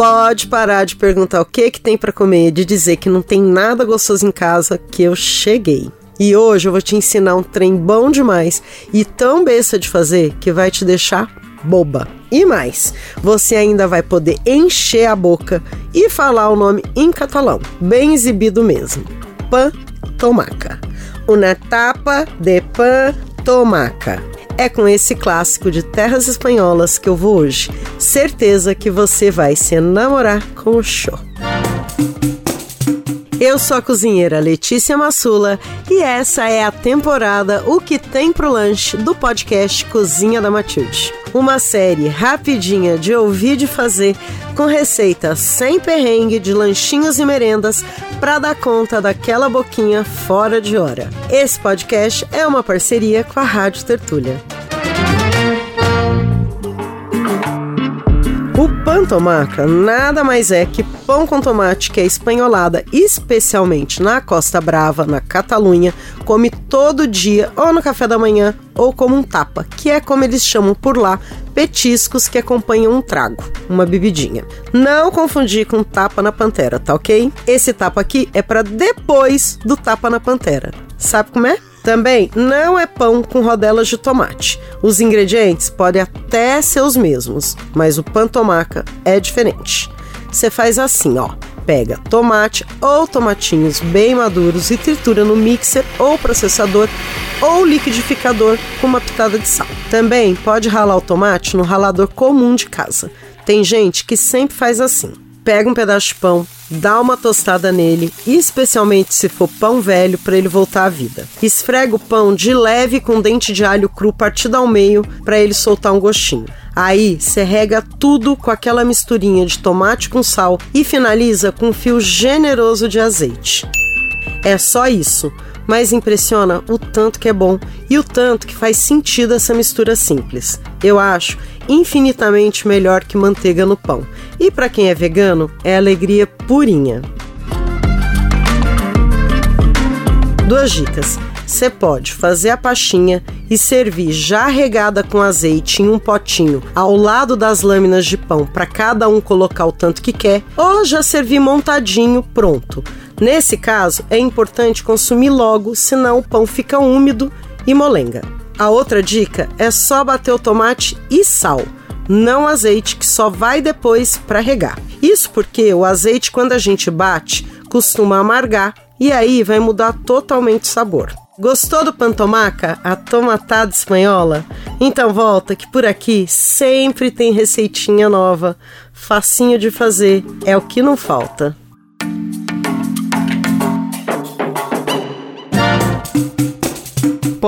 Pode parar de perguntar o que que tem para comer, de dizer que não tem nada gostoso em casa, que eu cheguei. E hoje eu vou te ensinar um trem bom demais e tão besta de fazer que vai te deixar boba. E mais, você ainda vai poder encher a boca e falar o nome em catalão, bem exibido mesmo. Pan tomaca. Una tapa de pan tomaca. É com esse clássico de terras espanholas que eu vou hoje. Certeza que você vai se enamorar com o show. Eu sou a cozinheira Letícia Massula e essa é a temporada O que tem pro lanche do podcast Cozinha da Matilde. Uma série rapidinha de ouvir de fazer, com receitas sem perrengue de lanchinhos e merendas para dar conta daquela boquinha fora de hora. Esse podcast é uma parceria com a Rádio Tertúlia. Pantomaca nada mais é que pão com tomate que é espanholada, especialmente na Costa Brava, na Catalunha, come todo dia ou no café da manhã ou como um tapa, que é como eles chamam por lá petiscos que acompanham um trago, uma bebidinha. Não confundir com tapa na pantera, tá ok? Esse tapa aqui é para depois do tapa na pantera. Sabe como é? Também não é pão com rodelas de tomate. Os ingredientes podem até ser os mesmos, mas o pantomaca é diferente. Você faz assim, ó. Pega tomate ou tomatinhos bem maduros e tritura no mixer ou processador ou liquidificador com uma pitada de sal. Também pode ralar o tomate no ralador comum de casa. Tem gente que sempre faz assim pega um pedaço de pão, dá uma tostada nele, especialmente se for pão velho, para ele voltar à vida. Esfrega o pão de leve com dente de alho cru partido ao meio para ele soltar um gostinho. Aí você rega tudo com aquela misturinha de tomate com sal e finaliza com um fio generoso de azeite. É só isso mas impressiona o tanto que é bom e o tanto que faz sentido essa mistura simples. Eu acho infinitamente melhor que manteiga no pão. E para quem é vegano, é alegria purinha. Duas dicas. Você pode fazer a pastinha e servir já regada com azeite em um potinho ao lado das lâminas de pão para cada um colocar o tanto que quer, ou já servir montadinho pronto. Nesse caso, é importante consumir logo, senão o pão fica úmido e molenga. A outra dica é só bater o tomate e sal, não azeite que só vai depois para regar. Isso porque o azeite quando a gente bate costuma amargar e aí vai mudar totalmente o sabor. Gostou do pantomaca, a tomatada espanhola? Então volta que por aqui sempre tem receitinha nova, facinho de fazer, é o que não falta.